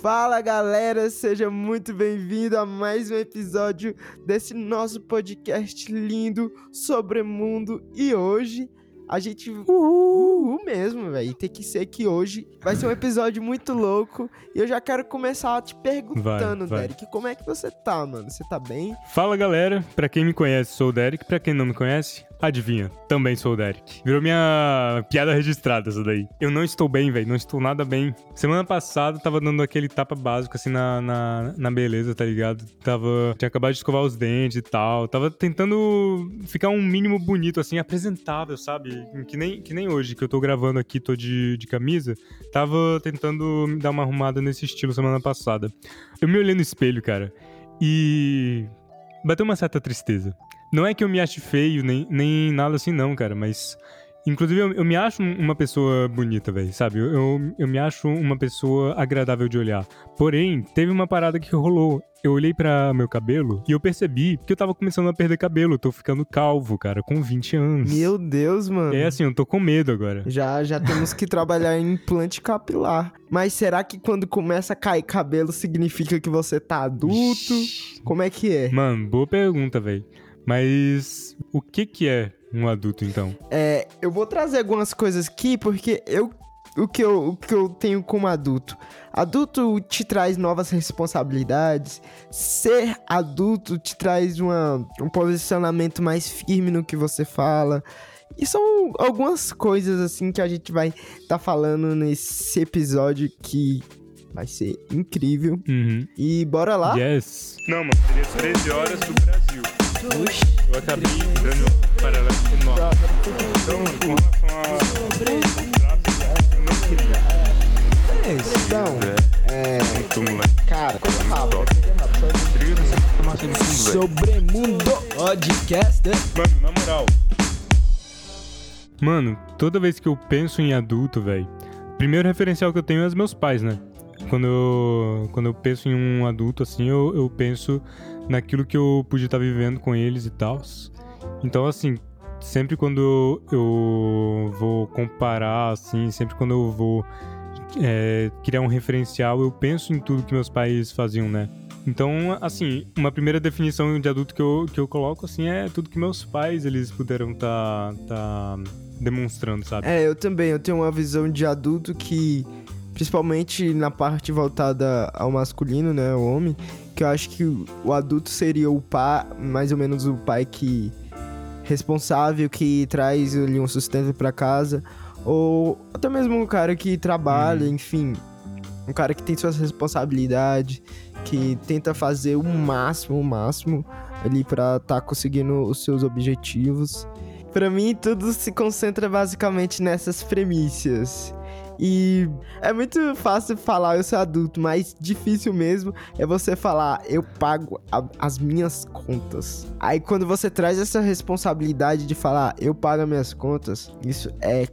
Fala galera, seja muito bem-vindo a mais um episódio desse nosso podcast lindo sobre mundo. E hoje a gente. Uhul, uhul mesmo, velho. Tem que ser que hoje vai ser um episódio muito louco. E eu já quero começar te perguntando, vai, vai. Derek, como é que você tá, mano? Você tá bem? Fala galera, pra quem me conhece, sou o Derek. Pra quem não me conhece, Adivinha, também sou o Derek. Virou minha piada registrada essa daí. Eu não estou bem, velho, não estou nada bem. Semana passada tava dando aquele tapa básico assim na, na, na, beleza, tá ligado? Tava. Tinha acabado de escovar os dentes e tal. Tava tentando ficar um mínimo bonito, assim, apresentável, sabe? Que nem, que nem hoje, que eu tô gravando aqui, tô de, de camisa. Tava tentando me dar uma arrumada nesse estilo semana passada. Eu me olhei no espelho, cara, e. Bateu uma certa tristeza. Não é que eu me ache feio, nem, nem nada assim, não, cara, mas. Inclusive, eu, eu me acho uma pessoa bonita, velho, sabe? Eu, eu, eu, me acho uma pessoa agradável de olhar. Porém, teve uma parada que rolou. Eu olhei para meu cabelo e eu percebi que eu tava começando a perder cabelo. Eu tô ficando calvo, cara, com 20 anos. Meu Deus, mano. É assim, eu tô com medo agora. Já, já temos que trabalhar em implante capilar. Mas será que quando começa a cair cabelo significa que você tá adulto? Como é que é? Mano, boa pergunta, velho. Mas o que que é um adulto então? É, eu vou trazer algumas coisas aqui porque eu o que eu, o que eu tenho como adulto. Adulto te traz novas responsabilidades. Ser adulto te traz uma, um posicionamento mais firme no que você fala. E são algumas coisas assim que a gente vai estar tá falando nesse episódio que vai ser incrível. Uhum. E bora lá? Yes. Não, mano, seria 13 horas do Brasil. Eu acabei dando um paralelo com norte. Então, com relação a eu não queria. É isso. Então, é. Cara, coisa rápida. Sobremundo Podcast. Mano, na moral. Mano, toda vez que eu penso em adulto, velho, primeiro referencial que eu tenho é os meus pais, né? Quando eu, quando eu penso em um adulto assim, eu, eu penso naquilo que eu podia estar vivendo com eles e tal. Então, assim, sempre quando eu vou comparar, assim, sempre quando eu vou é, criar um referencial, eu penso em tudo que meus pais faziam, né? Então, assim, uma primeira definição de adulto que eu, que eu coloco, assim, é tudo que meus pais, eles puderam tá, tá demonstrando, sabe? É, eu também, eu tenho uma visão de adulto que principalmente na parte voltada ao masculino, né, o homem, que eu acho que o adulto seria o pai, mais ou menos o pai que responsável que traz ali um sustento para casa, ou até mesmo um cara que trabalha, hum. enfim, um cara que tem suas responsabilidades, que tenta fazer o máximo, o máximo ali para estar tá conseguindo os seus objetivos. Para mim, tudo se concentra basicamente nessas premissas. E é muito fácil falar eu sou adulto, mas difícil mesmo é você falar eu pago a, as minhas contas. Aí quando você traz essa responsabilidade de falar eu pago as minhas contas, isso é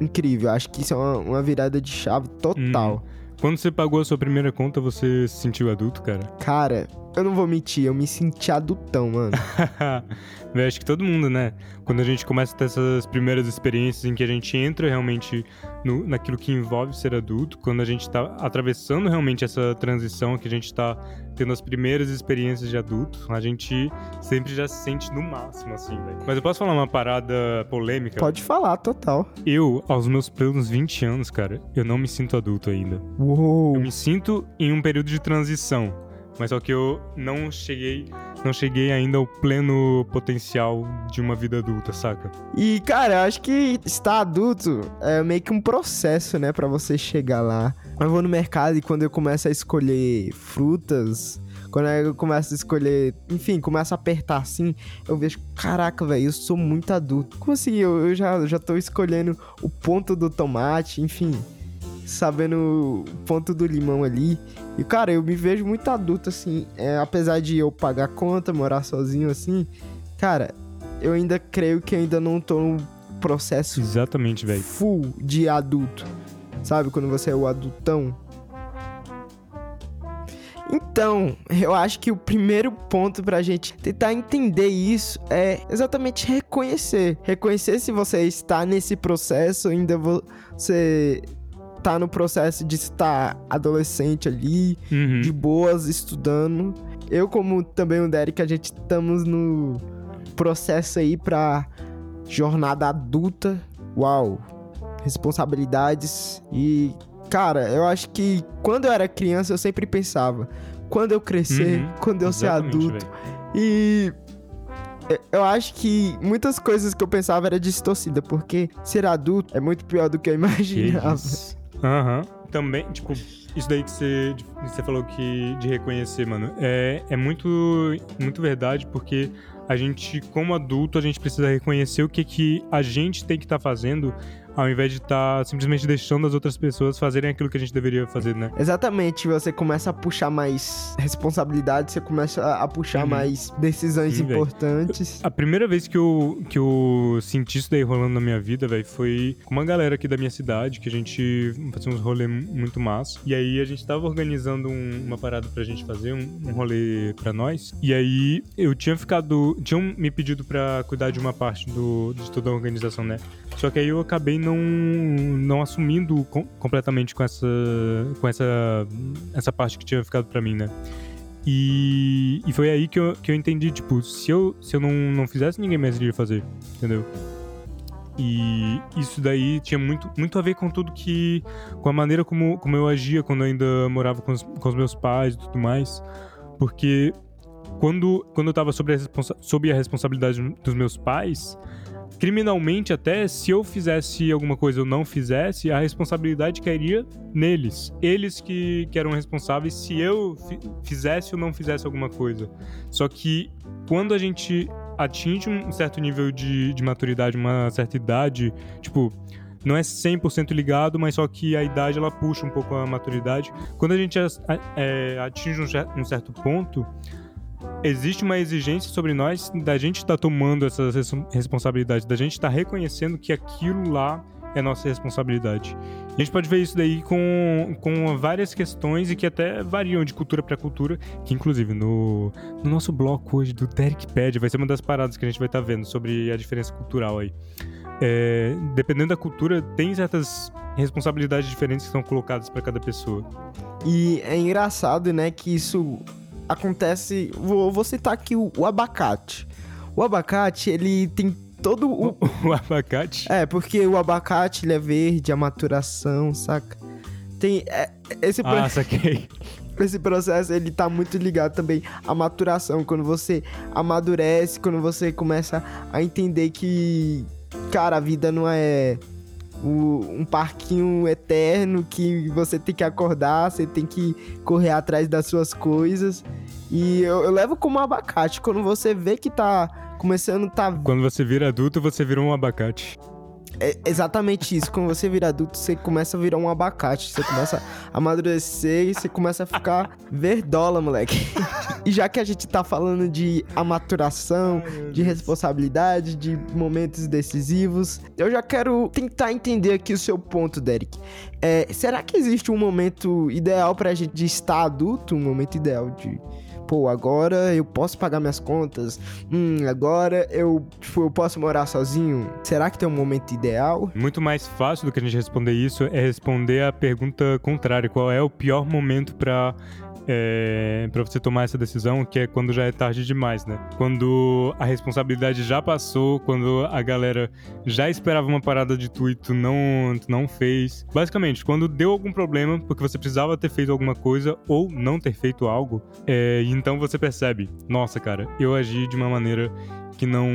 incrível. Acho que isso é uma, uma virada de chave total. Hum. Quando você pagou a sua primeira conta, você se sentiu adulto, cara? Cara, eu não vou mentir, eu me senti adultão, mano. Eu acho que todo mundo, né? Quando a gente começa a ter essas primeiras experiências em que a gente entra realmente no, naquilo que envolve ser adulto, quando a gente tá atravessando realmente essa transição, que a gente tá tendo as primeiras experiências de adulto, a gente sempre já se sente no máximo, assim, velho. Mas eu posso falar uma parada polêmica? Pode falar, total. Eu, aos meus plenos 20 anos, cara, eu não me sinto adulto ainda. Uou! Eu me sinto em um período de transição. Mas só que eu não cheguei, não cheguei ainda ao pleno potencial de uma vida adulta, saca? E cara, eu acho que estar adulto é meio que um processo, né, para você chegar lá. Eu vou no mercado e quando eu começo a escolher frutas, quando eu começo a escolher, enfim, começo a apertar assim, eu vejo, caraca, velho, eu sou muito adulto. Como assim? Eu, eu já, já tô escolhendo o ponto do tomate, enfim sabendo o ponto do limão ali. E, cara, eu me vejo muito adulto, assim. É, apesar de eu pagar conta, morar sozinho, assim. Cara, eu ainda creio que ainda não tô no processo. Exatamente, velho. Full de adulto. Sabe? Quando você é o adultão. Então, eu acho que o primeiro ponto pra gente tentar entender isso é exatamente reconhecer. Reconhecer se você está nesse processo, ainda você tá no processo de estar adolescente ali, Uhum. de boas, estudando. Eu, como também o Derek, a gente estamos no processo aí pra jornada adulta. Uau! Responsabilidades. E, cara, eu acho que quando eu era criança, eu sempre pensava: quando eu crescer, Uhum. quando eu ser Exatamente, adulto. velho. E eu- acho que muitas coisas que eu pensava era distorcida, porque ser adulto é muito pior do que eu Que imaginava. isso. Aham. Também, tipo, isso daí que você, você falou que de reconhecer, mano, é, é muito, muito verdade, porque a gente, como adulto, a gente precisa reconhecer o que, que a gente tem que estar fazendo, ao invés de estar simplesmente deixando as outras pessoas fazerem aquilo que a gente deveria fazer, né? Exatamente, você começa a puxar mais responsabilidade, você começa a puxar Uhum. mais decisões Sim, importantes. A primeira vez que eu, que eu senti isso daí rolando na minha vida, velho, foi com uma galera aqui da minha cidade, que a gente fazia uns rolê mu- muito massa. E aí a gente tava organizando um- uma parada pra gente fazer, um, um rolê pra nós. E aí eu tinha ficado. Tinham me pedido pra cuidar de uma parte do, de toda a organização, né? Só que aí eu acabei não, não assumindo com- completamente com essa, com essa, essa parte que tinha ficado pra mim, né? E, e foi aí que eu, que eu entendi, tipo, se eu, se eu não, não fizesse, ninguém mais iria fazer, entendeu? E isso daí tinha muito, muito a ver com tudo que. com a maneira como, como eu agia quando eu ainda morava com os, com os meus pais e tudo mais. Porque quando, quando eu tava sob a, responsa- sob a responsabilidade dos meus pais, criminalmente até, se eu fizesse alguma coisa ou não fizesse, a responsabilidade cairia neles. Eles que, que eram responsáveis se eu fi- fizesse ou não fizesse alguma coisa. Só que quando a gente atinge um certo nível de, de maturidade, uma certa idade, tipo, não é 100% ligado, mas só que a idade ela puxa um pouco a maturidade. Quando a gente é, atinge um certo ponto, existe uma exigência sobre nós da gente estar tomando essas res- responsabilidades, da gente estar reconhecendo que aquilo lá é nossa responsabilidade. A gente pode ver isso daí com, com várias questões e que até variam de cultura para cultura, que inclusive no, no nosso bloco hoje do Derekpedia vai ser uma das paradas que a gente vai estar vendo sobre a diferença cultural aí. É, dependendo da cultura, tem certas responsabilidades diferentes que são colocadas para cada pessoa. E é engraçado, né, que isso acontece. Vou, vou citar aqui o, o abacate. O abacate, ele tem todo o. O abacate. É, porque o abacate ele é verde, a maturação, saca? Tem. é, esse, pro- Ah, saquei. esse processo ele tá muito ligado também à maturação. Quando você amadurece, quando você começa a entender que, cara, a vida não é o- um parquinho eterno que você tem que acordar, você tem que correr atrás das suas coisas. E eu, eu levo como abacate. Quando você vê que tá começando, tá Quando você vira adulto, você vira um abacate. É exatamente isso. Quando você vira adulto, você começa a virar um abacate. Você começa a amadurecer e você começa a ficar verdola, moleque. e já que a gente tá falando de amaturação, de responsabilidade, de momentos decisivos, eu já quero tentar entender aqui o seu ponto, Derek. É, será que existe um momento ideal pra gente de estar adulto? Um momento ideal de. Pô, agora eu posso pagar minhas contas. Hum, agora eu, tipo, eu posso morar sozinho. Será que tem um momento ideal? Muito mais fácil do que a gente responder isso é responder a pergunta contrária: qual é o pior momento pra, é, pra você tomar essa decisão? Que é quando já é tarde demais, né? Quando a responsabilidade já passou, quando a galera já esperava uma parada de tu e tu não, tu não fez. Basicamente, quando deu algum problema porque você precisava ter feito alguma coisa ou não ter feito algo, é, então você percebe: nossa, cara, eu agi de uma maneira que não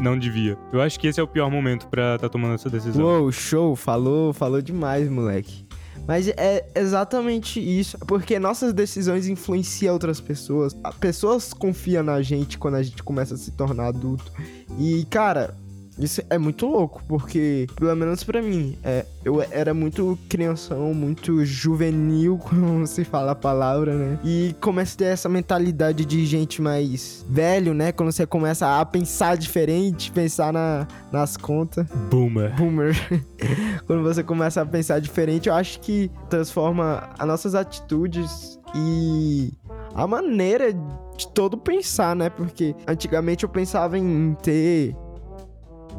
não devia. Eu acho que esse é o pior momento pra estar tomando essa decisão. Uou, show, falou, falou demais, moleque. Mas é exatamente isso, porque nossas decisões influenciam outras pessoas. A- Pessoas confiam na gente quando a gente começa a se tornar adulto. E, cara, isso é muito louco, porque, pelo menos pra mim, é, eu era muito crianção, muito juvenil, como se fala a palavra, né? E começa a ter essa mentalidade de gente mais velho, né? Quando você começa a pensar diferente, pensar na, nas contas. Boomer. Boomer. Quando você começa a pensar diferente, eu acho que transforma as nossas atitudes e a maneira de todo pensar, né? Porque antigamente eu pensava em ter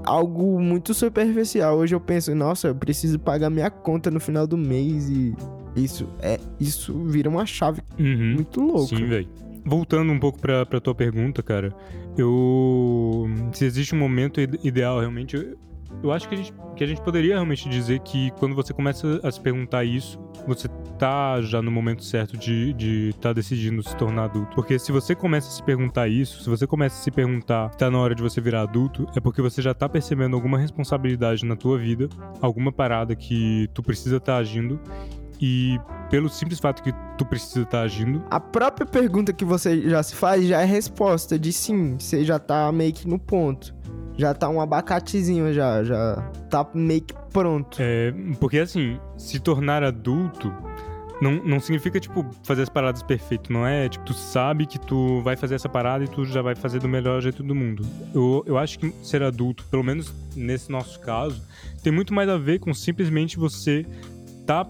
algo muito superficial. Hoje eu penso, nossa, eu preciso pagar minha conta no final do mês e isso é isso vira uma chave Uhum. muito louca. Sim, velho. Voltando um pouco pra, pra tua pergunta, cara, eu. Se existe um momento ide- ideal, realmente, eu, acho que a, gente, que a gente poderia realmente dizer que quando você começa a se perguntar isso, você tá já no momento certo de estar de tá decidindo se tornar adulto. Porque se você começa a se perguntar isso, se você começa a se perguntar que tá na hora de você virar adulto, é porque você já tá percebendo alguma responsabilidade na tua vida, alguma parada que tu precisa estar agindo. E pelo simples fato que tu precisa estar agindo, A própria pergunta que você já se faz já é resposta de sim, você já tá meio que no ponto. Já tá um abacatezinho já, já tá meio que pronto. É, porque assim, se tornar adulto não, não significa, tipo, fazer as paradas perfeito. Não é, tipo, tu sabe que tu vai fazer essa parada e tu já vai fazer do melhor jeito do mundo. Eu, eu acho que ser adulto, pelo menos nesse nosso caso, tem muito mais a ver com simplesmente você tá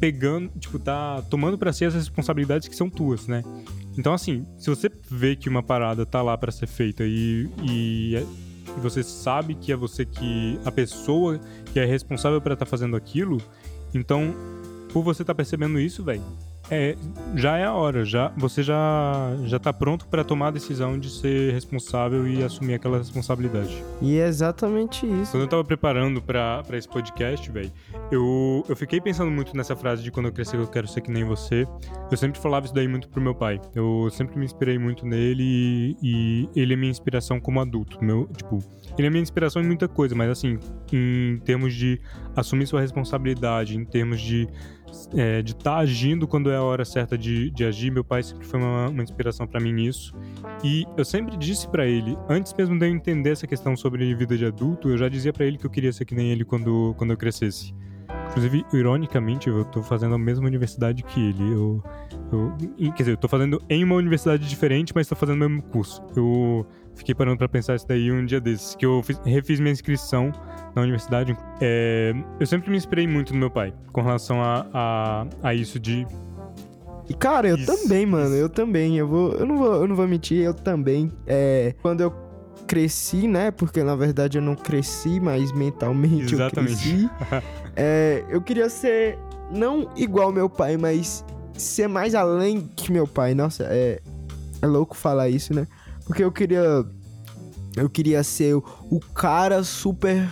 pegando, tipo, tá tomando pra si as responsabilidades que são tuas, né? Então, assim, se você vê que uma parada tá lá pra ser feita e, e, é- e você sabe que é você que. a pessoa que é responsável por estar fazendo aquilo, então, por você estar percebendo isso, velho, é, já é a hora, já você já já tá pronto pra tomar a decisão de ser responsável e assumir aquela responsabilidade. E é exatamente isso. Quando eu tava preparando pra esse podcast, velho, eu, eu fiquei pensando muito nessa frase de quando eu crescer eu quero ser que nem você. Eu sempre falava isso daí muito pro meu pai. Eu sempre me inspirei muito nele e, e ele é minha inspiração como adulto. Meu, tipo, ele é minha inspiração em muita coisa, mas assim, em termos de assumir sua responsabilidade, em termos de é, de estar agindo quando é a hora certa de, de agir, meu pai sempre foi uma, uma inspiração pra mim nisso. E eu sempre disse pra ele, antes mesmo de eu entender essa questão sobre vida de adulto, eu já dizia pra ele que eu queria ser que nem ele quando, quando eu crescesse. Inclusive, ironicamente, eu tô fazendo a mesma universidade que ele. Eu, eu, quer dizer, eu tô fazendo em uma universidade diferente, mas tô fazendo o mesmo curso. Eu fiquei parando pra pensar isso daí um dia desses, que eu fiz- refiz minha inscrição na universidade. É, eu sempre me inspirei muito no meu pai, com relação a, a, a isso de E cara, eu Isso, também, mano, isso. eu também. Eu vou, eu não vou, eu não vou mentir, eu também. É, quando eu cresci, né? Porque na verdade eu não cresci, mas mentalmente Exatamente. eu cresci. é, eu queria ser não igual meu pai, mas ser mais além que meu pai. Nossa, é, é louco falar isso, né? Porque eu queria eu queria ser o, o cara super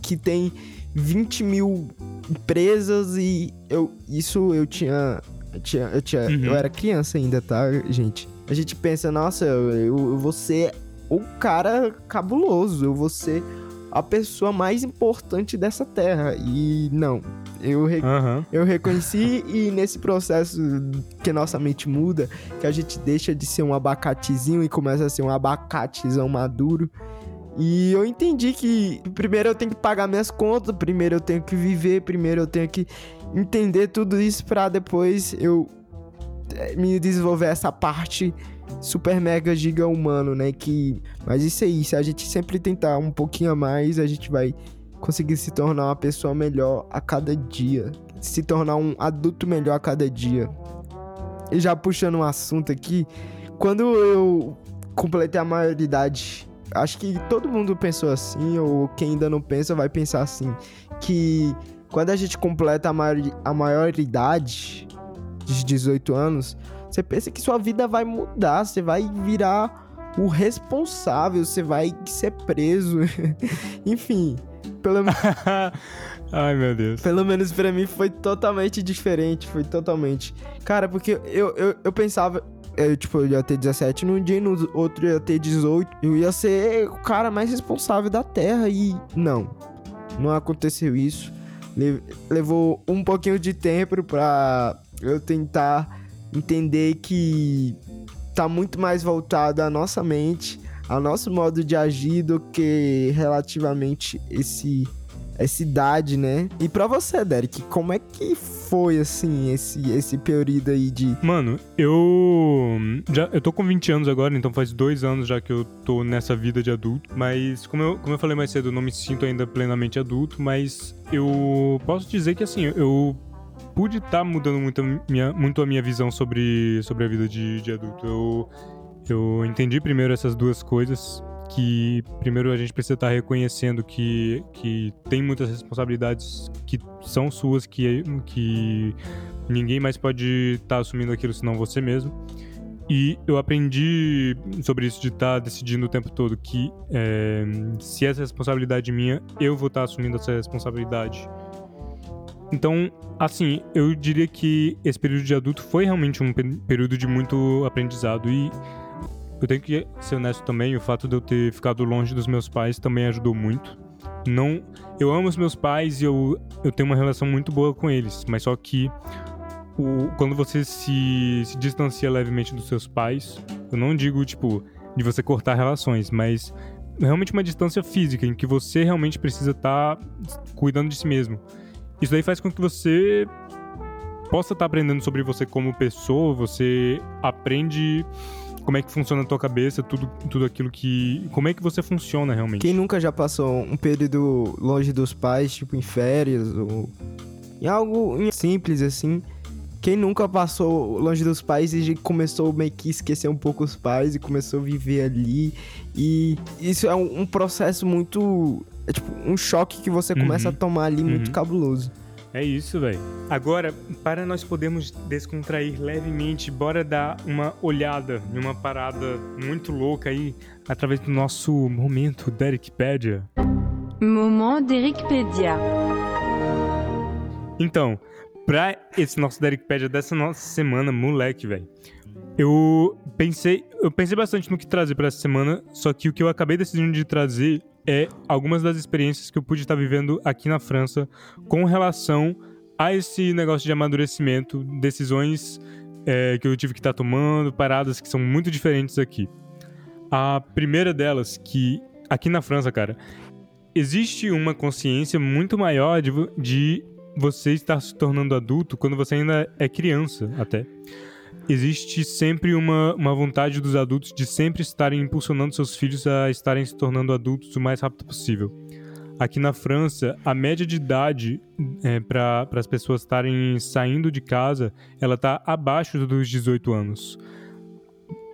que tem 20 mil empresas e eu isso eu tinha eu tinha, eu, tinha Uhum. eu era criança ainda, tá, gente? A gente pensa, nossa, eu, eu vou ser o cara cabuloso, eu vou ser a pessoa mais importante dessa terra. E não, eu, re- Aham. eu reconheci e nesse processo que nossa mente muda, que a gente deixa de ser um abacatezinho e começa a ser um abacatezão maduro. E eu entendi que primeiro eu tenho que pagar minhas contas, primeiro eu tenho que viver, primeiro eu tenho que entender tudo isso pra depois eu eh, me desenvolver essa parte super mega giga humano, né? Que mas isso aí, se a gente sempre tentar um pouquinho a mais, a gente vai conseguir se tornar uma pessoa melhor a cada dia, se tornar um adulto melhor a cada dia. E já puxando um assunto aqui, quando eu completei a maioridade, acho que todo mundo pensou assim, ou quem ainda não pensa vai pensar assim, que quando a gente completa a, maior, a maioridade de 18 anos, você pensa que sua vida vai mudar, você vai virar o responsável, você vai ser preso. Enfim, pelo, Ai, meu Deus. pelo menos pra mim foi totalmente diferente, foi totalmente. Cara, porque eu, eu, eu pensava, eu, tipo, eu ia ter 17 num dia e no outro ia ter 18. Eu ia ser o cara mais responsável da Terra e não, não aconteceu isso. Le- levou um pouquinho de tempo pra eu tentar entender que tá muito mais voltado à nossa mente, ao nosso modo de agir do que relativamente esse essa idade, né? E pra você, Derek, como é que foi assim esse esse período aí de Mano, eu. Já, eu tô com 20 anos agora, então faz dois anos já que eu tô nessa vida de adulto. Mas, como eu, como eu falei mais cedo, eu não me sinto ainda plenamente adulto, mas eu posso dizer que assim, eu pude estar mudando muito a minha, muito a minha visão sobre, sobre a vida de, de adulto. Eu, eu entendi primeiro essas duas coisas. que primeiro a gente precisa estar reconhecendo que, que tem muitas responsabilidades que são suas, que, que ninguém mais pode estar assumindo aquilo senão você mesmo. E eu aprendi sobre isso de estar decidindo o tempo todo que é, se essa responsabilidade é minha, eu vou estar assumindo essa responsabilidade. Então, assim, eu diria que esse período de adulto foi realmente um período de muito aprendizado e eu tenho que ser honesto também, o fato de eu ter ficado longe dos meus pais também ajudou muito. Não, eu amo os meus pais e eu, eu tenho uma relação muito boa com eles, mas só que o, quando você se, se distancia levemente dos seus pais, eu não digo, tipo, de você cortar relações, mas realmente uma distância física, em que você realmente precisa estar tá cuidando de si mesmo. Isso daí faz com que você possa estar tá aprendendo sobre você como pessoa, você aprende como é que funciona a tua cabeça, tudo, tudo aquilo que. Como é que você funciona realmente. Quem nunca já passou um período longe dos pais, tipo em férias, ou em algo simples assim, quem nunca passou longe dos pais e começou meio que esquecer um pouco os pais e começou a viver ali. E isso é um, um processo muito. É tipo um choque que você começa uhum. a tomar ali uhum. muito cabuloso. É isso, velho. Agora, para nós podermos descontrair levemente, bora dar uma olhada em uma parada muito louca aí, através do nosso momento Derekpedia. Moment Derekpedia. Então, pra esse nosso Derekpedia dessa nossa semana, moleque, velho. Eu pensei, eu pensei bastante no que trazer para essa semana, só que o que eu acabei decidindo de trazer é algumas das experiências que eu pude estar vivendo aqui na França com relação a esse negócio de amadurecimento, decisões é, que eu tive que estar tomando, paradas que são muito diferentes aqui. A primeira delas, que aqui na França, cara, existe uma consciência muito maior de, de você estar se tornando adulto quando você ainda é criança, até. Existe sempre uma, uma vontade dos adultos de sempre estarem impulsionando seus filhos a estarem se tornando adultos o mais rápido possível. Aqui na França, a média de idade é, para as pessoas estarem saindo de casa, ela está abaixo dos 18 anos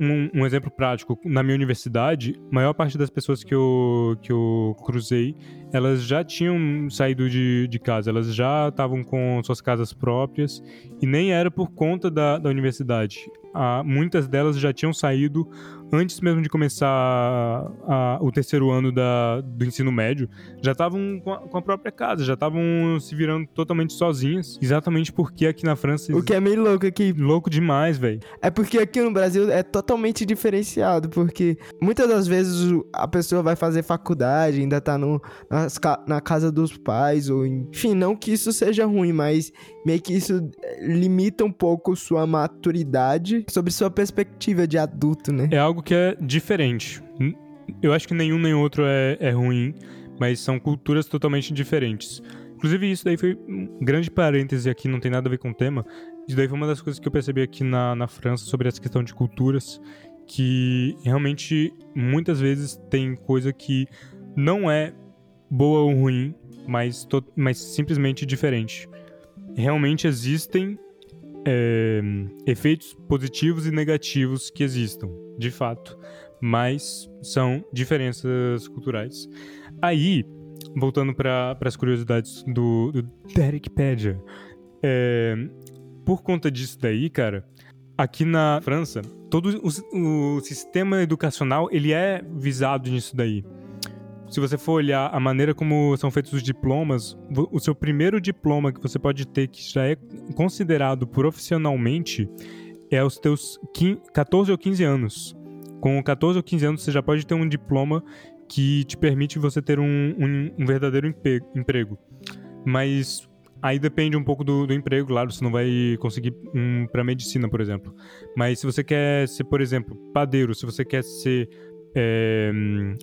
um, um, exemplo prático, na minha universidade, a maior parte das pessoas que eu, que eu cruzei, elas já tinham saído de, de casa, elas já estavam com suas casas próprias e nem era por conta da, da universidade. Ah, muitas delas já tinham saído antes mesmo de começar a, a, o terceiro ano da, do ensino médio, já estavam com, com, a própria casa, já estavam se virando totalmente sozinhas. Exatamente porque aqui na França. O que é meio louco aqui. Louco demais, velho. É porque aqui no Brasil é totalmente diferenciado, porque muitas das vezes a pessoa vai fazer faculdade, ainda tá no, nas, na casa dos pais, ou enfim, não que isso seja ruim, mas meio que isso limita um pouco sua maturidade sobre sua perspectiva de adulto, né? É algo que é diferente. Eu acho que nenhum nem outro é, é ruim, mas são culturas totalmente diferentes. Inclusive, isso daí foi um grande parêntese aqui, não tem nada a ver com o tema. Isso daí foi uma das coisas que eu percebi aqui na, na França sobre essa questão de culturas, que realmente muitas vezes tem coisa que não é boa ou ruim, mas, mas simplesmente diferente. Realmente existem é, efeitos positivos e negativos que existam, de fato, mas são diferenças culturais. Aí, voltando para as curiosidades do, do Derekpedia, é, por conta disso daí, cara, aqui na França, todo o, o sistema educacional ele é visado nisso daí se você for olhar a maneira como são feitos os diplomas, o seu primeiro diploma que você pode ter, que já é considerado profissionalmente, é aos teus 15, 14 ou 15 anos. Com 14 ou 15 anos, você já pode ter um diploma que te permite você ter um, um, um verdadeiro emprego. Mas aí depende um pouco do, do, emprego, claro, você não vai conseguir um para medicina, por exemplo. Mas se você quer ser, por exemplo, padeiro, se você quer ser é,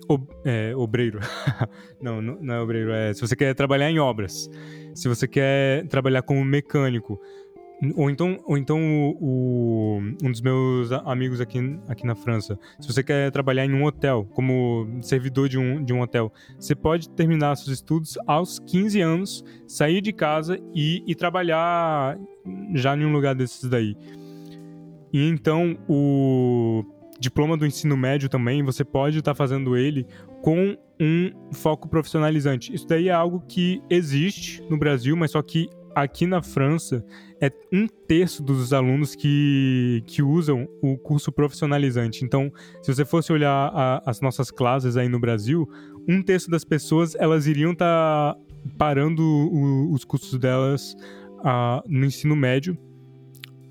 ob, é, obreiro. não, não é obreiro. É, se você quer trabalhar em obras, se você quer trabalhar como mecânico, ou então, ou então o, o, um dos meus amigos aqui, aqui na França, se você quer trabalhar em um hotel, como servidor de um, de um hotel, você pode terminar seus estudos aos 15 anos, sair de casa e, e trabalhar já em um lugar desses daí. E então o diploma do ensino médio também, você pode estar tá fazendo ele com um foco profissionalizante. Isso daí é algo que existe no Brasil, mas só que aqui na França é um terço dos alunos que, que usam o curso profissionalizante. Então, se você fosse olhar a, as nossas classes aí no Brasil, um terço das pessoas elas iriam estar tá parando o, os cursos delas uh, no ensino médio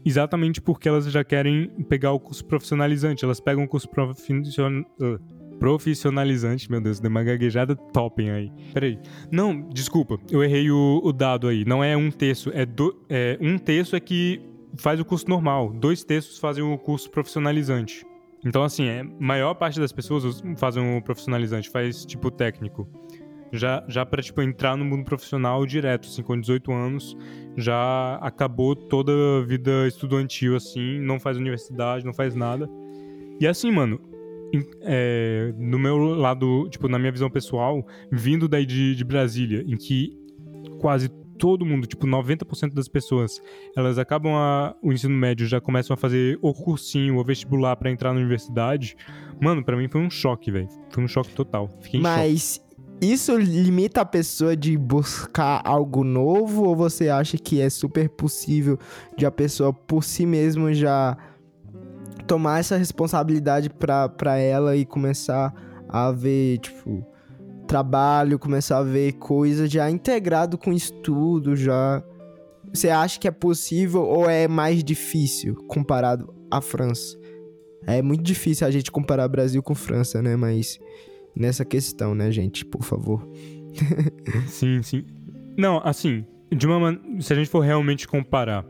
exatamente porque elas já querem pegar o curso profissionalizante. Elas pegam o curso profissionalizante, meu Deus, deu uma gaguejada topem aí. Peraí. Não, desculpa, eu errei o, o dado aí. Não é um terço, é, do, é um terço é que faz o curso normal, dois terços fazem o curso profissionalizante. Então, assim, é, maior parte das pessoas fazem o profissionalizante, faz tipo técnico já, já para tipo, entrar no mundo profissional direto, assim, com 18 anos, já acabou toda a vida estudantil, assim, não faz universidade, não faz nada. E assim, mano, é, no meu lado, tipo, na minha visão pessoal, vindo daí de, de Brasília, em que quase todo mundo, tipo, 90% das pessoas, elas acabam a, o ensino médio, já começam a fazer o cursinho, o vestibular para entrar na universidade. Mano, para mim foi um choque, velho. Foi um choque total. Fiquei Mas isso limita a pessoa de buscar algo novo ou você acha que é super possível de a pessoa por si mesma já tomar essa responsabilidade para ela e começar a ver, tipo, trabalho, começar a ver coisas já integrado com estudo, já você acha que é possível ou é mais difícil comparado à França? É muito difícil a gente comparar Brasil com França, né? Mas nessa questão, né, gente? Por favor. sim, sim. Não, assim, de uma man... se a gente for realmente comparar,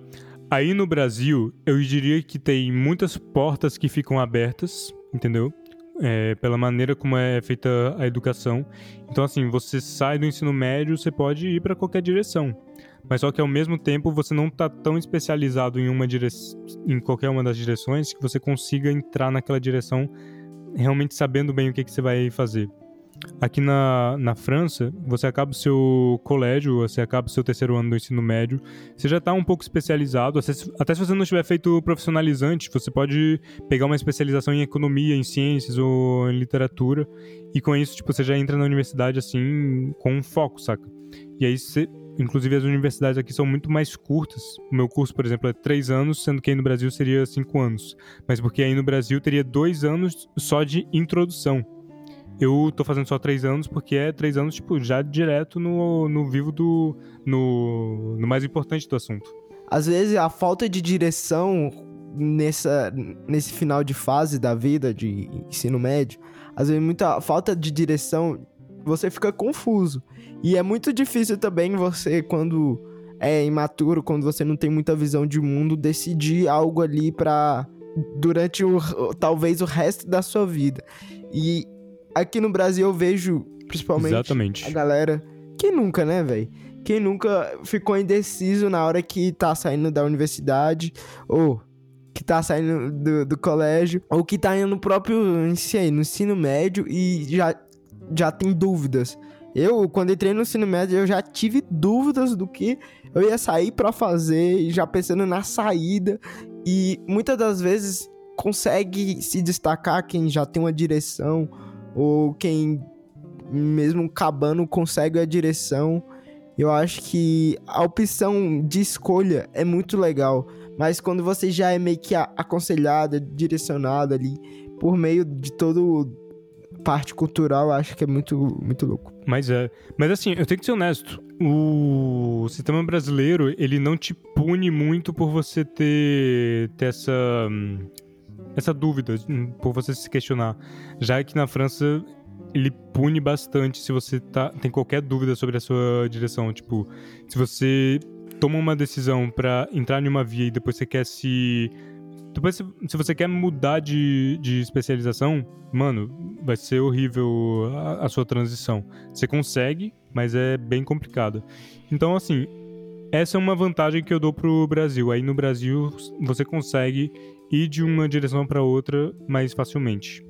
aí no Brasil, eu diria que tem muitas portas que ficam abertas, entendeu? É, pela maneira como é feita a educação. Então, assim, você sai do ensino médio, você pode ir para qualquer direção. Mas só que ao mesmo tempo você não está tão especializado em uma direção, em qualquer uma das direções que você consiga entrar naquela direção realmente sabendo bem o que, que você vai fazer. Aqui na, na França, você acaba o seu colégio, você acaba o seu terceiro ano do ensino médio, você já está um pouco especializado, até se você não tiver feito profissionalizante, você pode pegar uma especialização em economia, em ciências ou em literatura, e com isso, tipo, você já entra na universidade, assim, com um foco, saca? E aí você Inclusive, as universidades aqui são muito mais curtas. O meu curso, por exemplo, é três anos, sendo que aí no Brasil seria cinco anos. Mas porque aí no Brasil teria dois anos só de introdução. Eu tô fazendo só três anos porque é três anos, tipo, já direto no, no vivo do. No, no mais importante do assunto. Às vezes a falta de direção nessa, nesse final de fase da vida de ensino médio, às vezes muita falta de direção, você fica confuso. E é muito difícil também você, quando é imaturo, quando você não tem muita visão de mundo, decidir algo ali para durante o talvez o resto da sua vida. E aqui no Brasil eu vejo principalmente Exatamente. a galera que nunca, né, velho? Quem nunca ficou indeciso na hora que tá saindo da universidade ou que tá saindo do, do colégio ou que tá indo no próprio no ensino médio e já já tem dúvidas eu, quando entrei no ensino médio, eu já tive dúvidas do que eu ia sair para fazer, já pensando na saída. E muitas das vezes consegue se destacar quem já tem uma direção ou quem mesmo cabando consegue a direção. Eu acho que a opção de escolha é muito legal, mas quando você já é meio que aconselhada, direcionada ali por meio de todo parte cultural, acho que é muito, muito louco. Mas é. Mas assim, eu tenho que ser honesto. O sistema brasileiro, ele não te pune muito por você ter, ter essa. essa dúvida, por você se questionar. Já que na França, ele pune bastante se você tá, tem qualquer dúvida sobre a sua direção. Tipo, se você toma uma decisão para entrar em uma via e depois você quer se depois, se, se você quer mudar de, de especialização, mano, vai ser horrível a, a sua transição. Você consegue, mas é bem complicado. Então, assim, essa é uma vantagem que eu dou pro Brasil. Aí no Brasil você consegue ir de uma direção para outra mais facilmente.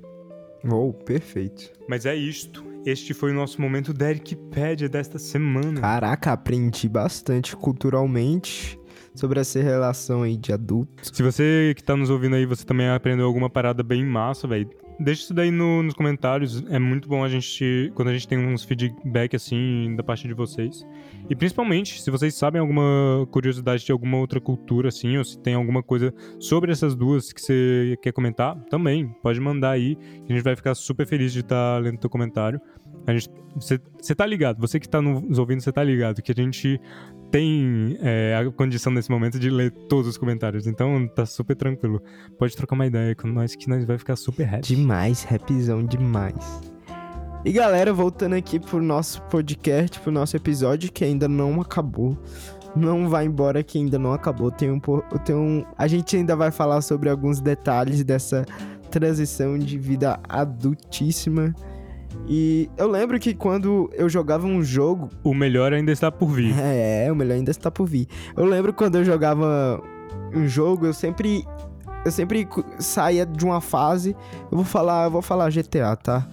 Oh, perfeito. Mas é isto. Este foi o nosso momento da Wikipédia desta semana. Caraca, aprendi bastante culturalmente sobre essa relação aí de adulto. Se você que tá nos ouvindo aí, você também aprendeu alguma parada bem massa, velho. Deixa isso daí no- nos comentários. É muito bom a gente, quando a gente tem uns feedback assim da parte de vocês. E principalmente, se vocês sabem alguma curiosidade de alguma outra cultura, assim, ou se tem alguma coisa sobre essas duas que você quer comentar, também pode mandar aí. A gente vai ficar super feliz de estar lendo teu comentário. Você, você tá ligado, você que tá nos ouvindo, você tá ligado que a gente tem é, a condição nesse momento de ler todos os comentários. Então tá super tranquilo. Pode trocar uma ideia com nós que nós vai ficar super happy. Demais, rapzão demais. E galera, voltando aqui pro nosso podcast, pro nosso episódio que ainda não acabou. Não vai embora que ainda não acabou. Tem um, tem um, a gente ainda vai falar sobre alguns detalhes dessa transição de vida adultíssima. E eu lembro que quando eu jogava um jogo, O melhor ainda está por vir. é, o melhor ainda está por vir. Eu lembro quando eu jogava um jogo, eu sempre eu sempre saía de uma fase, eu vou falar, eu vou falar GTA, tá?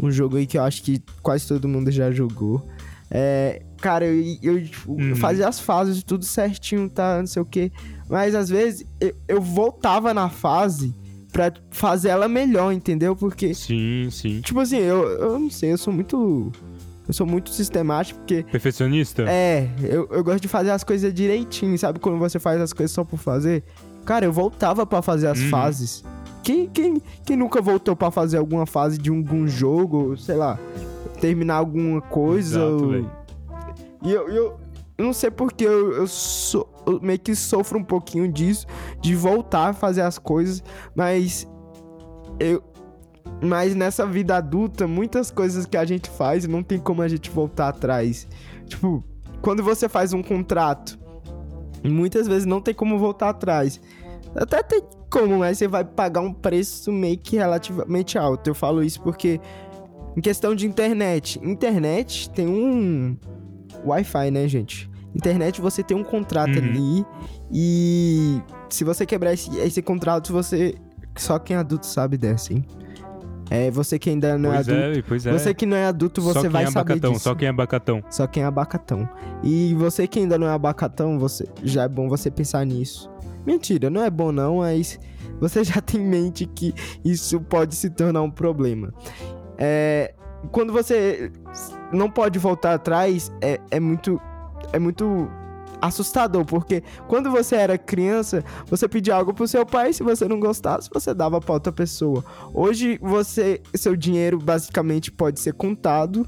Um jogo aí que eu acho que quase todo mundo já jogou. É, cara, eu, eu, tipo, eu Uhum. fazia as fases tudo certinho, tá? Não sei o quê. Mas às vezes eu, eu voltava na fase pra fazer ela melhor, entendeu? Porque Sim, sim. tipo assim, eu, eu não sei, eu sou muito eu sou muito sistemático porque Perfeccionista? é, eu, eu gosto de fazer as coisas direitinho, sabe? Quando você faz as coisas só por fazer. Cara, eu voltava pra fazer as Uhum. fases. Quem, quem, quem nunca voltou pra fazer alguma fase de algum jogo, sei lá, terminar alguma coisa? Exato, ou-. E eu, eu, eu não sei porque eu, eu, so- eu meio que sofro um pouquinho disso, de voltar a fazer as coisas, mas eu. Mas nessa vida adulta, muitas coisas que a gente faz não tem como a gente voltar atrás. Tipo, quando você faz um contrato, muitas vezes não tem como voltar atrás. Até tem como, mas você vai pagar um preço meio que relativamente alto. Eu falo isso porque, em questão de internet, internet tem um Wi-Fi, né, gente? Internet você tem um contrato Uhum. ali e se você quebrar esse, esse contrato, você. Só quem é adulto sabe dessa, hein? É, você que ainda não Pois é adulto. é, pois é. Você que não é adulto, você vai é saber abacatão, disso. só quem é abacatão. Só quem é abacatão. E você que ainda não é abacatão, você já é bom você pensar nisso. Mentira, não é bom não, mas você já tem em mente que isso pode se tornar um problema. É, quando você não pode voltar atrás, é, é muito é muito assustador, porque quando você era criança, você pedia algo pro seu pai, se você não gostasse, você dava pra outra pessoa. Hoje você seu dinheiro basicamente pode ser contado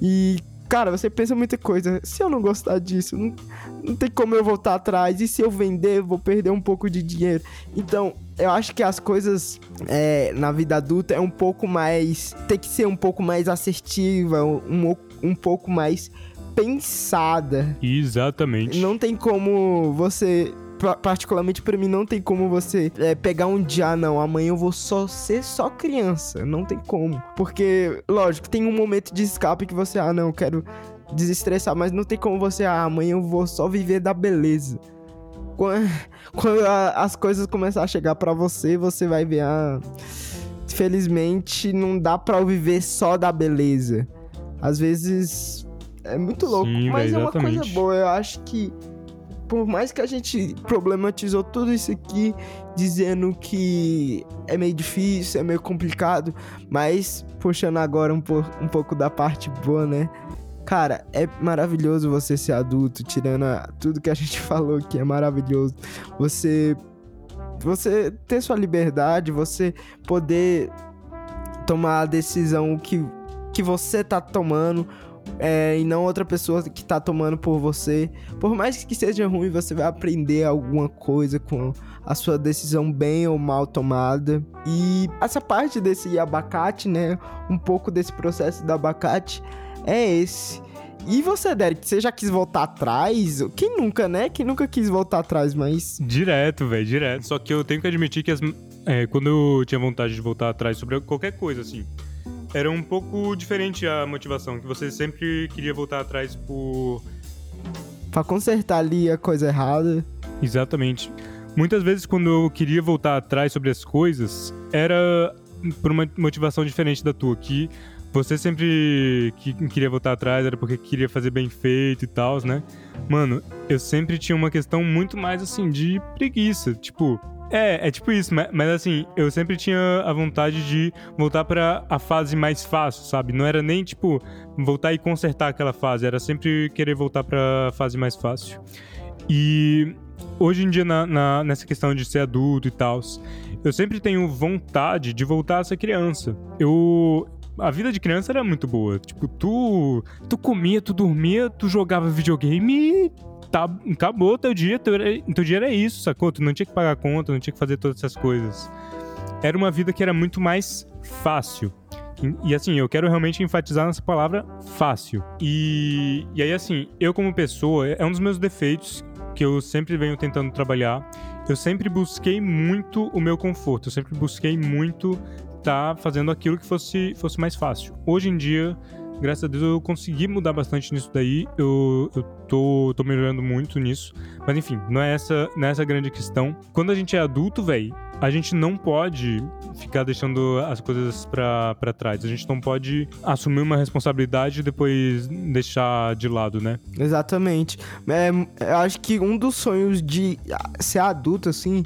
e cara, você pensa muita coisa. Se eu não gostar disso, não, não tem como eu voltar atrás. E se eu vender, vou perder um pouco de dinheiro. Então, eu acho que as coisas é, na vida adulta é um pouco mais. Tem que ser um pouco mais assertiva, um, um pouco mais pensada. Exatamente. Não tem como você. pa- Particularmente pra mim, não tem como você é, pegar um dia, ah, não, amanhã eu vou só ser só criança. Não tem como. Porque, lógico, tem um momento de escape que você, ah, não, eu quero desestressar, mas não tem como você, ah, amanhã eu vou só viver da beleza. Quando, quando a- as coisas começar a chegar pra você, você vai ver, ah, felizmente não dá pra eu viver só da beleza. Às vezes é muito louco, Sim, mas é uma coisa boa. Eu acho que por mais que a gente problematizou tudo isso aqui, dizendo que é meio difícil, é meio complicado, mas puxando agora um, po- um pouco da parte boa, né? Cara, é maravilhoso você ser adulto, tirando a- tudo que a gente falou aqui, é maravilhoso. Você você ter sua liberdade, você poder tomar a decisão que, que você tá tomando é, e não outra pessoa que tá tomando por você. Por mais que seja ruim, você vai aprender alguma coisa com a sua decisão bem ou mal tomada. E essa parte desse abacate, né? Um pouco desse processo do abacate é esse. E você, Derek, você já quis voltar atrás? Quem nunca, né? Quem nunca quis voltar atrás, mas. Direto, velho, direto. Só que eu tenho que admitir que as- é, quando eu tinha vontade de voltar atrás sobre qualquer coisa, assim, era um pouco diferente a motivação, que você sempre queria voltar atrás por. Pra consertar ali a coisa errada. Exatamente. Muitas vezes, quando eu queria voltar atrás sobre as coisas, era por uma motivação diferente da tua, que você sempre que queria voltar atrás era porque queria fazer bem feito e tal, né? Mano, eu sempre tinha uma questão muito mais assim de preguiça. Tipo, é, é tipo isso, mas, mas, assim, eu sempre tinha a vontade de voltar para a fase mais fácil, sabe? Não era nem tipo voltar e consertar aquela fase, era sempre querer voltar para a fase mais fácil. E hoje em dia, na, na, nessa questão de ser adulto e tal, eu sempre tenho vontade de voltar a ser criança. Eu. A vida de criança era muito boa. Tipo, tu. Tu comia, tu dormia, tu jogava videogame e tá, acabou teu dia, teu, teu dia era isso, sacou? Tu não tinha que pagar conta, não tinha que fazer todas essas coisas. Era uma vida que era muito mais fácil. E, e, assim, eu quero realmente enfatizar nessa palavra fácil. E, e aí, assim, eu como pessoa, é um dos meus defeitos que eu sempre venho tentando trabalhar. Eu sempre busquei muito o meu conforto, eu sempre busquei muito estar tá fazendo aquilo que fosse, fosse mais fácil. Hoje em dia, graças a Deus eu consegui mudar bastante nisso daí. Eu, eu tô, tô melhorando muito nisso. Mas enfim, não é essa, não é essa grande questão. Quando a gente é adulto, velho, a gente não pode ficar deixando as coisas para trás. A gente não pode assumir uma responsabilidade e depois deixar de lado, né? Exatamente. É, eu acho que um dos sonhos de ser adulto, assim,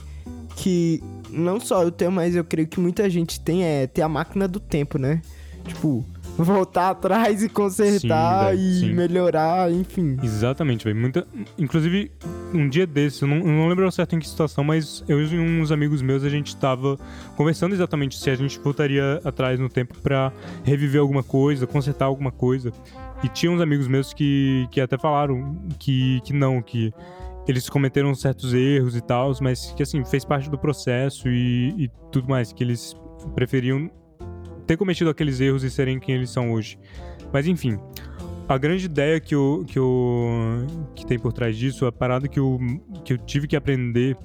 que não só eu tenho, mas eu creio que muita gente tem, é ter a máquina do tempo, né? Tipo, voltar atrás e consertar sim, e sim. melhorar, enfim. Exatamente, velho. Muita... Inclusive, um dia desses, eu não, eu não lembro certo em que situação, mas eu e uns amigos meus, a gente tava conversando exatamente se a gente voltaria atrás no tempo para reviver alguma coisa, consertar alguma coisa. E tinha uns amigos meus que, que até falaram que, que não, que eles cometeram certos erros e tal, mas que assim, fez parte do processo e, e tudo mais, que eles preferiam ter cometido aqueles erros e serem quem eles são hoje. Mas enfim, a grande ideia que, eu, que, eu, que tem por trás disso, a parada que eu, que eu tive que aprender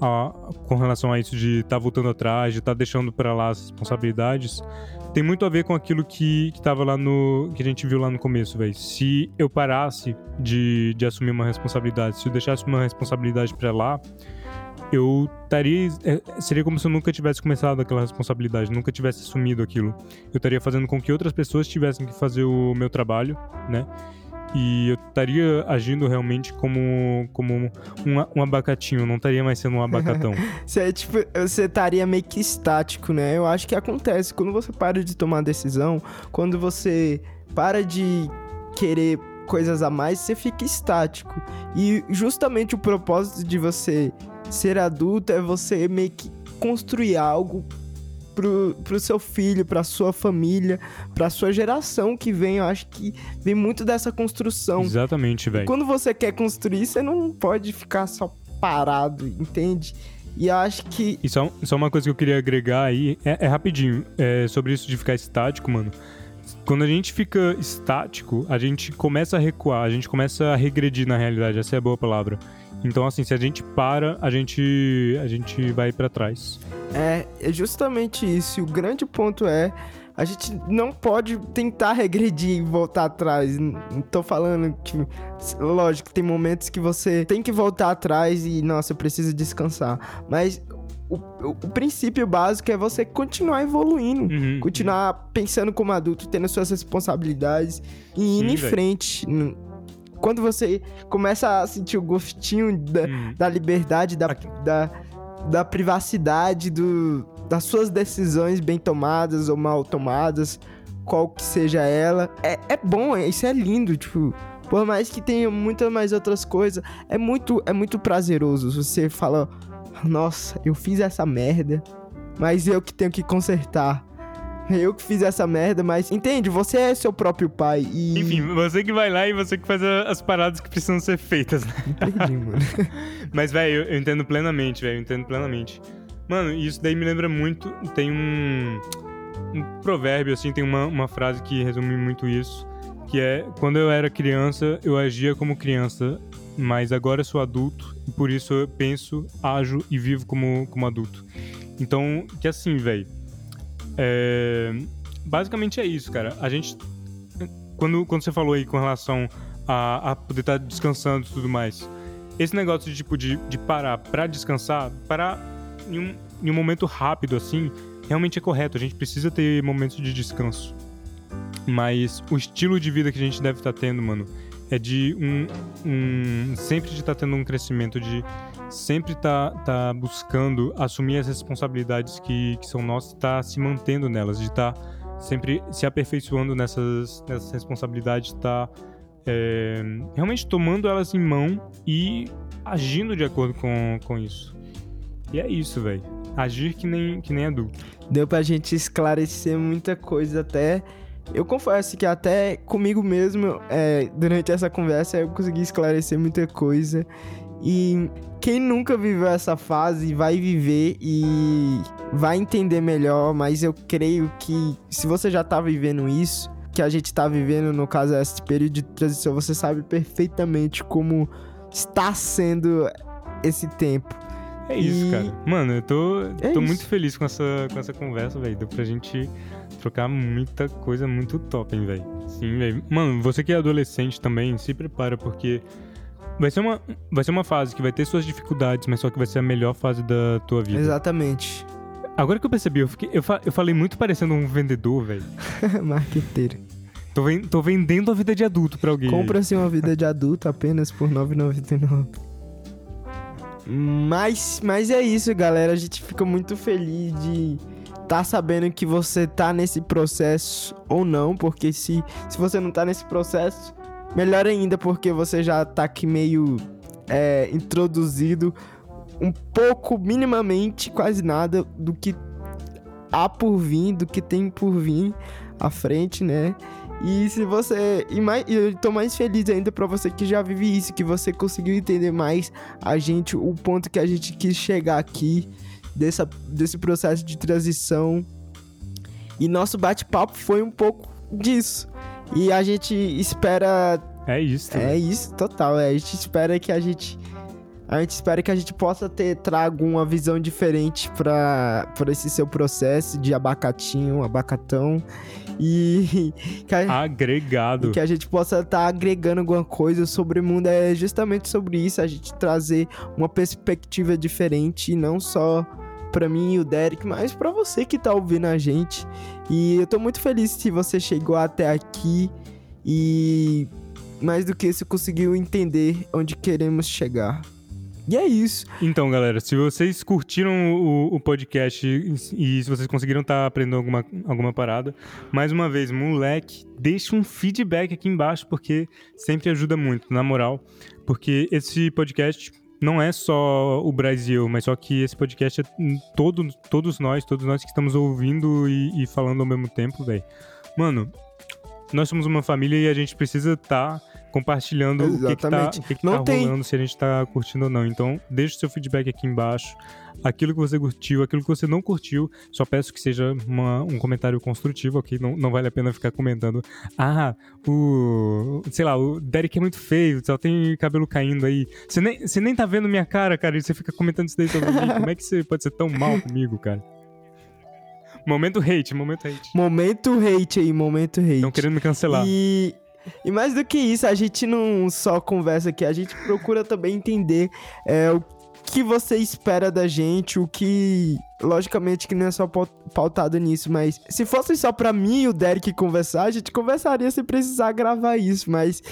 a, com relação a isso de estar tá voltando atrás, de estar tá deixando para lá as responsabilidades, tem muito a ver com aquilo que, que tava lá no. que a gente viu lá no começo, velho. Se eu parasse de, de assumir uma responsabilidade, se eu deixasse uma responsabilidade para lá, eu estaria. É, seria como se eu nunca tivesse começado aquela responsabilidade, nunca tivesse assumido aquilo. Eu estaria fazendo com que outras pessoas tivessem que fazer o meu trabalho, né? E eu estaria agindo realmente como, como um, um abacatinho, não estaria mais sendo um abacatão. você, tipo, você estaria meio que estático, né? Eu acho que acontece quando você para de tomar decisão, quando você para de querer coisas a mais, você fica estático. E justamente o propósito de você ser adulto é você meio que construir algo pro, pro seu filho, pra sua família, pra sua geração que vem. Eu acho que vem muito dessa construção. Exatamente, velho. Quando você quer construir, você não pode ficar só parado, entende? E eu acho que. E só, só uma coisa que eu queria agregar aí, é, é rapidinho, é sobre isso de ficar estático, mano. Quando a gente fica estático, a gente começa a recuar, a gente começa a regredir na realidade, essa é a boa palavra. Então, assim, se a gente para, a gente, a gente vai para trás. É, é justamente isso. O grande ponto é a gente não pode tentar regredir e voltar atrás. Não tô falando que. Lógico, tem momentos que você tem que voltar atrás e, nossa, eu preciso descansar. Mas o, o, o princípio básico é você continuar evoluindo, uhum. continuar pensando como adulto, tendo suas responsabilidades e indo Sim, em véio. Quando você começa a sentir o gostinho da, hum. da liberdade, da, da, da privacidade, do, das suas decisões bem tomadas ou mal tomadas, qual que seja ela, é, é bom, é, isso é lindo, tipo. Por mais que tenha muitas mais outras coisas, é muito, é muito prazeroso. Você fala, nossa, eu fiz essa merda, mas eu que tenho que consertar. Eu que fiz essa merda, mas entende? Você é seu próprio pai e. Enfim, você que vai lá e você que faz as paradas que precisam ser feitas, né? Entendi, mano. mas, velho, eu, entendo plenamente, velho, eu entendo plenamente. Mano, isso daí me lembra muito. Tem um. Um provérbio, assim, tem uma, uma frase que resume muito isso. Que é: Quando eu era criança, eu agia como criança, mas agora eu sou adulto e por isso eu penso, ajo e vivo como, como adulto. Então, que assim, velho é, basicamente é isso, cara. A gente. Quando, quando você falou aí com relação a, a poder estar tá descansando e tudo mais, esse negócio de, tipo, de, de parar pra descansar, parar em um, em um momento rápido assim, realmente é correto. A gente precisa ter momentos de descanso. Mas o estilo de vida que a gente deve estar tendo, mano, é de um. um sempre de estar tendo um crescimento, de sempre tá, tá buscando assumir as responsabilidades que, que são nossas, tá se mantendo nelas, de estar tá sempre se aperfeiçoando nessas, nessas responsabilidades, tá, é, realmente tomando elas em mão e agindo de acordo com, com isso. E é isso, velho. Agir que nem, que nem adulto. Deu pra gente esclarecer muita coisa até. Eu confesso que até comigo mesmo, é, durante essa conversa, eu consegui esclarecer muita coisa. E quem nunca viveu essa fase vai viver e vai entender melhor, mas eu creio que se você já tá vivendo isso, que a gente tá vivendo, no caso, esse período de transição, você sabe perfeitamente como está sendo esse tempo. É isso, e... cara. Mano, eu tô, é tô muito feliz com essa, com essa conversa, velho. Deu pra gente trocar muita coisa muito top, hein, velho. Sim, velho. Mano, você que é adolescente também, se prepara, porque vai ser, uma, vai ser uma fase que vai ter suas dificuldades, mas só que vai ser a melhor fase da tua vida. Exatamente. Agora que eu percebi, eu, fiquei, eu, fa, eu falei muito parecendo um vendedor, velho. Marqueteiro. Tô, ven, tô vendendo a vida de adulto pra alguém. Compra-se uma vida de adulto apenas por R$ 9,99. Mas, mas é isso, galera. A gente fica muito feliz de tá sabendo que você tá nesse processo ou não, porque se, se você não tá nesse processo, melhor ainda, porque você já tá aqui meio é, introduzido um pouco, minimamente, quase nada do que há por vir, do que tem por vir à frente, né? E se você. E mais, eu tô mais feliz ainda para você que já vive isso, que você conseguiu entender mais a gente, o ponto que a gente quis chegar aqui, dessa, desse processo de transição. E nosso bate-papo foi um pouco disso. E a gente espera. É isso. É isso, total. É, a gente espera que a gente. A gente espera que a gente possa ter trago uma visão diferente para esse seu processo de abacatinho, abacatão. E que a, agregado. E que a gente possa estar tá agregando alguma coisa sobre o mundo. É justamente sobre isso, a gente trazer uma perspectiva diferente, não só para mim e o Derek, mas para você que tá ouvindo a gente. E eu tô muito feliz se você chegou até aqui e mais do que isso conseguiu entender onde queremos chegar. E é isso. Então, galera, se vocês curtiram o, o podcast e, se vocês conseguiram estar tá aprendendo alguma, alguma parada, mais uma vez, moleque, deixa um feedback aqui embaixo, porque sempre ajuda muito, na moral. Porque esse podcast não é só o Brasil, mas só que esse podcast é todo, todos nós, todos nós que estamos ouvindo e, e falando ao mesmo tempo, velho. Mano, nós somos uma família e a gente precisa estar. Tá compartilhando Exatamente. o que, que tá, o que que não tá rolando, se a gente tá curtindo ou não. Então, deixa o seu feedback aqui embaixo. Aquilo que você curtiu, aquilo que você não curtiu, só peço que seja uma, um comentário construtivo, ok? Não, não vale a pena ficar comentando. Ah, o. Sei lá, o Derek é muito feio, só tem cabelo caindo aí. Você nem, você nem tá vendo minha cara, cara, e você fica comentando isso daí sobre mim. Como é que você pode ser tão mal comigo, cara? Momento hate, momento hate. Momento hate aí, momento hate. Estão querendo me cancelar. E e mais do que isso, a gente não só conversa aqui, a gente procura também entender é, o que você espera da gente, o que. Logicamente que não é só pautado nisso, mas se fosse só pra mim e o Derek conversar, a gente conversaria sem precisar gravar isso, mas.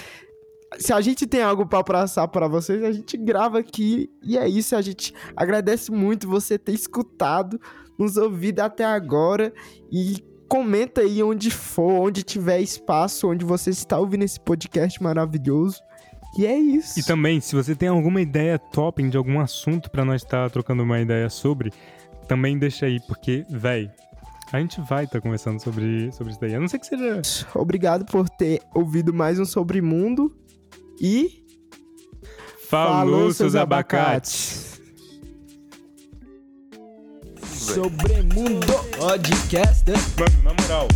Se a gente tem algo para passar para vocês, a gente grava aqui e é isso. A gente agradece muito você ter escutado, nos ouvido até agora e comenta aí onde for, onde tiver espaço, onde você está ouvindo esse podcast maravilhoso. E é isso. E também, se você tem alguma ideia top de algum assunto para nós estar tá trocando uma ideia sobre, também deixa aí, porque, véi, a gente vai estar tá conversando sobre, sobre isso daí. A não ser que seja. Obrigado por ter ouvido mais um Sobre Mundo e. Falou, Falou seus abacates. abacates. Sobremundo Podcast. Mano, na moral.